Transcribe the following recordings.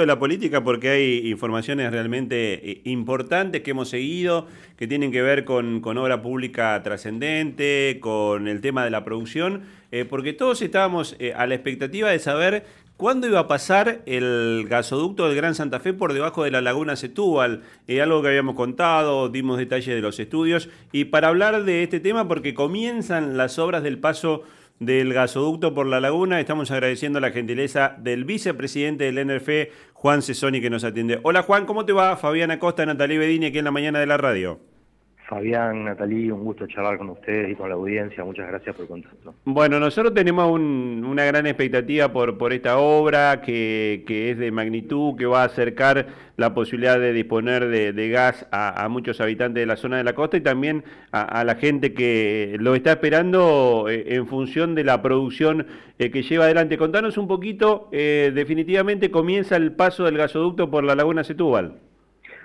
de la política porque hay informaciones realmente eh, importantes que hemos seguido, que tienen que ver con, obra pública trascendente, con el tema de la producción, eh, porque todos estábamos eh, a la expectativa de saber cuándo iba a pasar el gasoducto del Gran Santa Fe por debajo de la laguna Setúbal, algo que habíamos contado, dimos detalles de los estudios, y para hablar de este tema, porque comienzan las obras del paso del gasoducto por la laguna. Estamos agradeciendo la gentileza del vicepresidente del NRF, Juan Cesoni, que nos atiende. Hola Juan, ¿cómo te va? Fabián Acosta, Natalie Bedini, aquí en la mañana de la radio. Fabián, Natalí, un gusto charlar con ustedes y con la audiencia. Muchas gracias por el contacto. Bueno, nosotros tenemos una gran expectativa por, por esta obra que, es de magnitud, que va a acercar la posibilidad de disponer de, gas a, muchos habitantes de la zona de la costa y también a, la gente que lo está esperando eh, en función de la producción eh, que lleva adelante. Contanos un poquito, eh, definitivamente comienza el paso del gasoducto por la laguna Setúbal.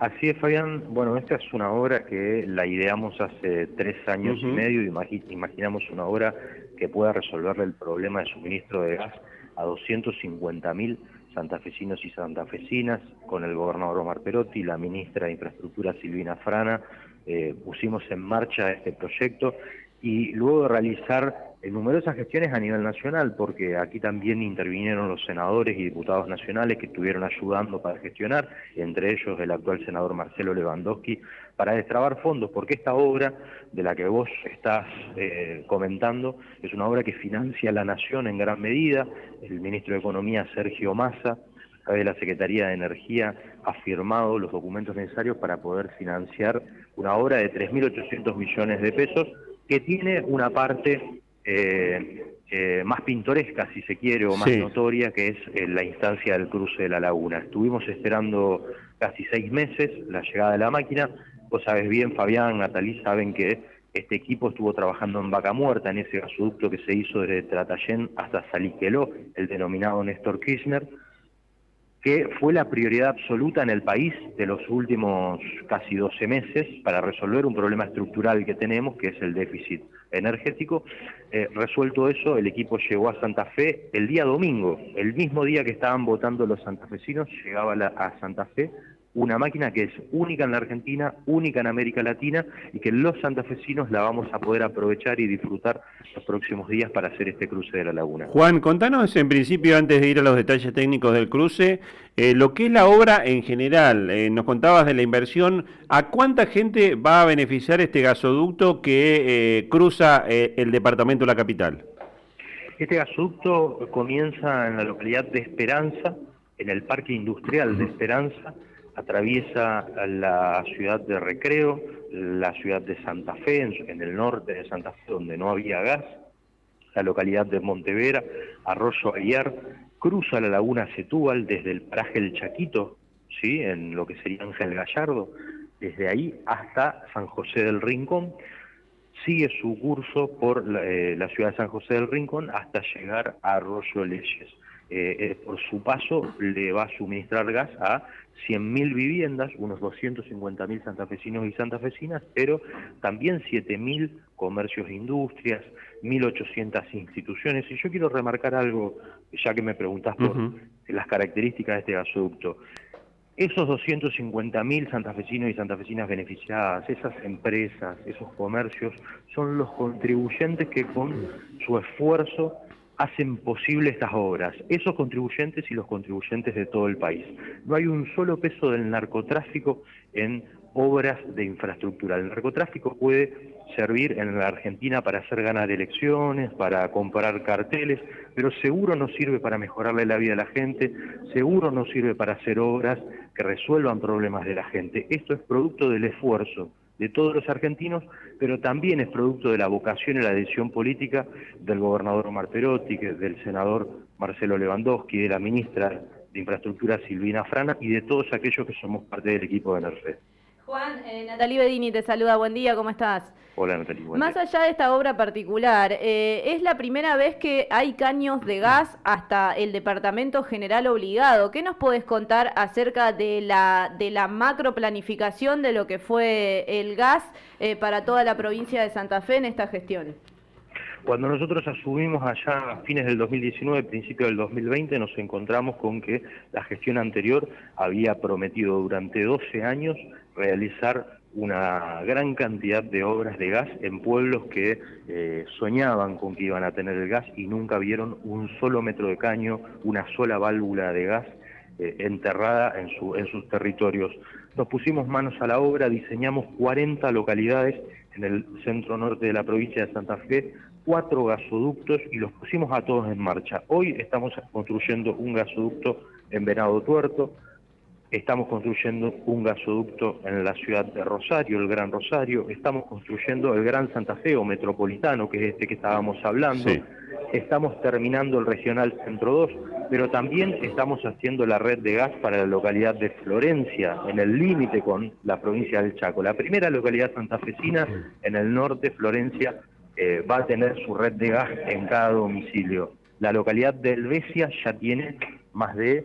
Así es, Fabián. Bueno, esta es una obra que la ideamos hace tres años y medio. Imaginamos una obra que pueda resolverle el problema de suministro de gas a 250.000 santafesinos y santafesinas, con el gobernador Omar Perotti, la ministra de Infraestructura Silvina Frana, eh, pusimos en marcha este proyecto y luego de realizar en numerosas gestiones a nivel nacional, porque aquí también intervinieron los senadores y diputados nacionales que estuvieron ayudando para gestionar, entre ellos el actual senador Marcelo Lewandowski, para destrabar fondos, porque esta obra de la que vos estás eh, comentando es una obra que financia la nación en gran medida, el ministro de Economía Sergio Massa, de la Secretaría de Energía ha firmado los documentos necesarios para poder financiar una obra de 3.800 millones de pesos que tiene una parte eh, eh, más pintoresca, si se quiere, o más notoria, que es eh, la instancia del cruce de la laguna. Estuvimos esperando casi seis meses la llegada de la máquina. Vos sabes bien, Fabián, Natalí, saben que este equipo estuvo trabajando en Vaca Muerta, en ese gasoducto que se hizo desde Tratayén hasta Saliqueló, el denominado Néstor Kirchner que fue la prioridad absoluta en el país de los últimos casi 12 meses para resolver un problema estructural que tenemos, que es el déficit energético. Eh, resuelto eso, el equipo llegó a Santa Fe el día domingo, el mismo día que estaban votando los santafesinos, llegaba a Santa Fe una máquina que es única en la Argentina, única en América Latina y que los santafesinos la vamos a poder aprovechar y disfrutar los próximos días para hacer este cruce de la laguna. Juan, contanos en principio, antes de ir a los detalles técnicos del cruce, eh, lo que es la obra en general. Eh, nos contabas de la inversión. ¿A cuánta gente va a beneficiar este gasoducto que eh, cruza el departamento de la capital? Este gasoducto comienza en la localidad de Esperanza, en el Parque Industrial de Esperanza, atraviesa la ciudad de Recreo, la ciudad de Santa Fe, en, el norte de Santa Fe, donde no había gas, la localidad de Montevera, Arroyo Aguiar, cruza la laguna Setúbal desde el paraje El Chaquito, ¿sí? en lo que sería Ángel Gallardo, desde ahí hasta San José del Rincón, sigue su curso por la, eh, la ciudad de San José del Rincón hasta llegar a Arroyo Leyes. Eh, eh, por su paso le va a suministrar gas a 100.000 viviendas, unos 250.000 santafesinos y santafesinas, pero también 7.000 comercios e industrias, 1.800 instituciones. Y yo quiero remarcar algo, ya que me preguntás por las características de este gasoducto. Esos 250.000 santafesinos y santafesinas beneficiadas, esas empresas, esos comercios, son los contribuyentes que con su esfuerzo hacen posible estas obras, esos contribuyentes y los contribuyentes de todo el país. No hay un solo peso del narcotráfico en obras de infraestructura. El narcotráfico puede servir en la Argentina para hacer ganar elecciones, para comprar carteles, pero seguro no sirve para mejorarle la vida a la gente, seguro no sirve para hacer obras que resuelvan problemas de la gente. Esto es producto del esfuerzo de todos los argentinos, pero también es producto de la vocación y la decisión política del gobernador Omar Perotti, del senador Marcelo Lewandowski, de la ministra de Infraestructura Silvina Frana y de todos aquellos que somos parte del equipo de NERFE. Juan, eh, Natalie Bedini te saluda, buen día, ¿cómo estás? Hola Natalie. Buen Más allá de esta obra particular, eh, ¿es la primera vez que hay caños de gas hasta el Departamento General obligado? ¿Qué nos puedes contar acerca de la, de la macro planificación de lo que fue el gas eh, para toda la provincia de Santa Fe en esta gestión? Cuando nosotros asumimos allá a fines del 2019, principio del 2020, nos encontramos con que la gestión anterior había prometido durante 12 años realizar una gran cantidad de obras de gas en pueblos que eh, soñaban con que iban a tener el gas y nunca vieron un solo metro de caño, una sola válvula de gas eh, enterrada en, su, en sus territorios. Nos pusimos manos a la obra, diseñamos 40 localidades en el centro norte de la provincia de Santa Fe, cuatro gasoductos y los pusimos a todos en marcha. Hoy estamos construyendo un gasoducto en Venado Tuerto, estamos construyendo un gasoducto en la ciudad de Rosario, el Gran Rosario, estamos construyendo el Gran Santa Fe o Metropolitano, que es este que estábamos hablando, estamos terminando el Regional Centro 2, pero también estamos haciendo la red de gas para la localidad de Florencia, en el límite con la provincia del Chaco. La primera localidad santafesina en el norte, Florencia, eh, va a tener su red de gas en cada domicilio. La localidad de Helvecia ya tiene más de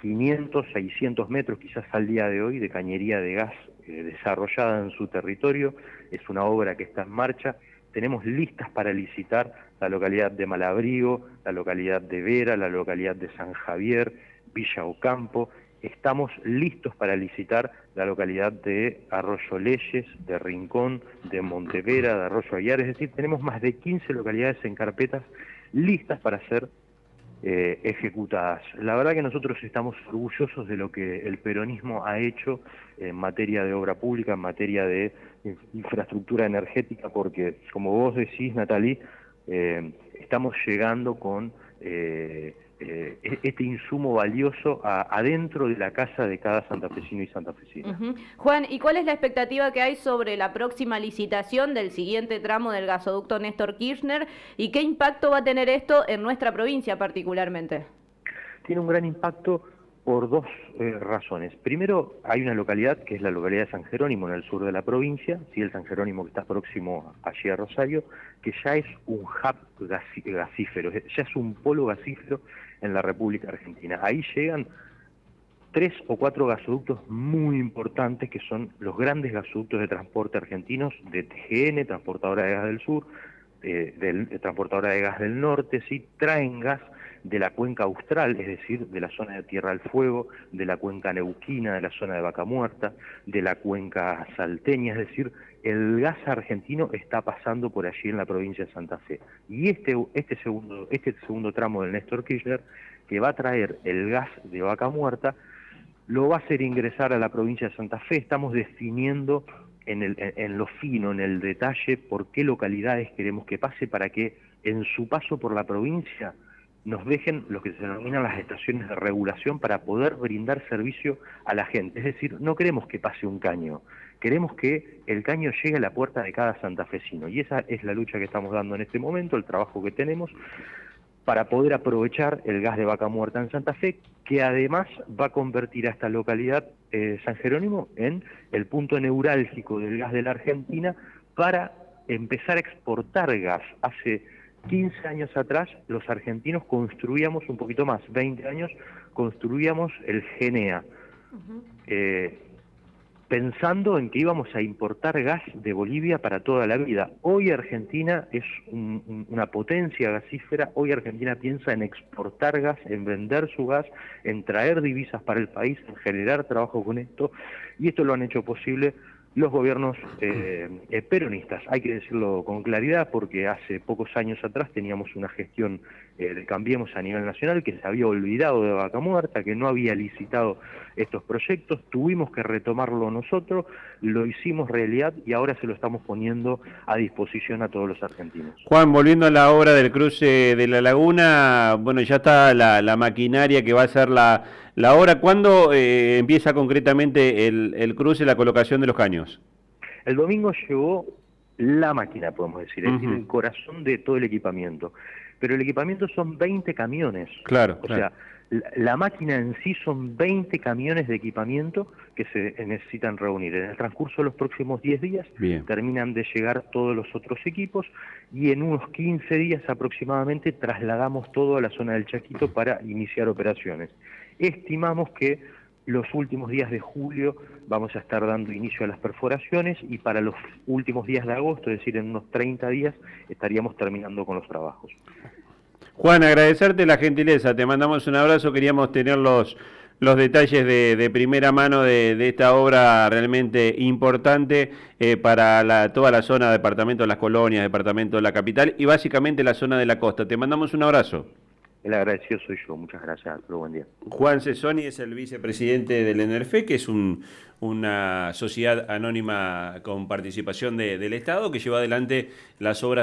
500, 600 metros quizás al día de hoy de cañería de gas eh, desarrollada en su territorio. Es una obra que está en marcha. Tenemos listas para licitar la localidad de Malabrigo, la localidad de Vera, la localidad de San Javier, Villa Ocampo. Estamos listos para licitar la localidad de Arroyo Leyes, de Rincón, de Montevera, de Arroyo Aguiar. Es decir, tenemos más de 15 localidades en carpetas listas para ser eh, ejecutadas. La verdad que nosotros estamos orgullosos de lo que el peronismo ha hecho en materia de obra pública, en materia de infraestructura energética, porque como vos decís, Natalí, eh, estamos llegando con eh, eh, e-, este insumo valioso adentro de la casa de cada santafesino y santafesina. Juan, ¿y cuál es la expectativa que hay sobre la próxima licitación del siguiente tramo del gasoducto Néstor Kirchner y qué impacto va a tener esto en nuestra provincia particularmente? Tiene un gran impacto por dos eh, razones. Primero, hay una localidad que es la localidad de San Jerónimo en el sur de la provincia, sí, el San Jerónimo que está próximo allí a Rosario, que ya es un hub gasífero, ya es un polo gasífero en la República Argentina. Ahí llegan tres o cuatro gasoductos muy importantes que son los grandes gasoductos de transporte argentinos de TGN, Transportadora de Gas del Sur, eh, del, Transportadora de Gas del Norte, sí, traen gas de la cuenca austral, es decir, de la zona de Tierra del Fuego, de la cuenca neuquina, de la zona de Vaca Muerta, de la cuenca salteña, es decir, el gas argentino está pasando por allí en la provincia de Santa Fe. Y este, este, segundo, este segundo tramo del Néstor Kirchner, que va a traer el gas de Vaca Muerta, lo va a hacer ingresar a la provincia de Santa Fe. Estamos definiendo en, el, en lo fino, en el detalle, por qué localidades queremos que pase para que en su paso por la provincia nos dejen lo que se denominan las estaciones de regulación para poder brindar servicio a la gente. Es decir, no queremos que pase un caño, queremos que el caño llegue a la puerta de cada santafesino. Y esa es la lucha que estamos dando en este momento, el trabajo que tenemos para poder aprovechar el gas de vaca muerta en Santa Fe, que además va a convertir a esta localidad eh, San Jerónimo en el punto neurálgico del gas de la Argentina para empezar a exportar gas. Hace 15 años atrás los argentinos construíamos un poquito más, 20 años, construíamos el GENEA, eh, pensando en que íbamos a importar gas de Bolivia para toda la vida. Hoy Argentina es una potencia gasífera, hoy Argentina piensa en exportar gas, en vender su gas, en traer divisas para el país, en generar trabajo con esto, y esto lo han hecho posible los gobiernos eh, eh, peronistas. Hay que decirlo con claridad porque hace pocos años atrás teníamos una gestión eh, de Cambiemos a nivel nacional que se había olvidado de Vaca Muerta, que no había licitado estos proyectos, tuvimos que retomarlo nosotros, lo hicimos realidad y ahora se lo estamos poniendo a disposición a todos los argentinos. Juan, volviendo a la obra del cruce de la laguna, bueno, ya está la, maquinaria que va a ser la, la obra. ¿Cuándo eh, empieza concretamente el, el cruce, la colocación de los caños? El domingo llegó la máquina, podemos decir, es decir, el corazón de todo el equipamiento. Pero el equipamiento son 20 camiones. Claro. O sea, la, máquina en sí son 20 camiones de equipamiento que se necesitan reunir. En el transcurso de los próximos 10 días terminan de llegar todos los otros equipos y en unos 15 días aproximadamente trasladamos todo a la zona del Chaquito para iniciar operaciones. Estimamos que los últimos días de julio vamos a estar dando inicio a las perforaciones y para los últimos días de agosto, es decir, en unos 30 días, estaríamos terminando con los trabajos. Juan, agradecerte la gentileza, te mandamos un abrazo, queríamos tener los, los detalles de, primera mano de, esta obra realmente importante eh, para toda la zona, departamento de las colonias, departamento de la capital y básicamente la zona de la costa. Te mandamos un abrazo. El agradecido soy yo, muchas gracias, buen día. Juan Cesoni es el vicepresidente del ENERFE, que es una sociedad anónima con participación del Estado que lleva adelante las obras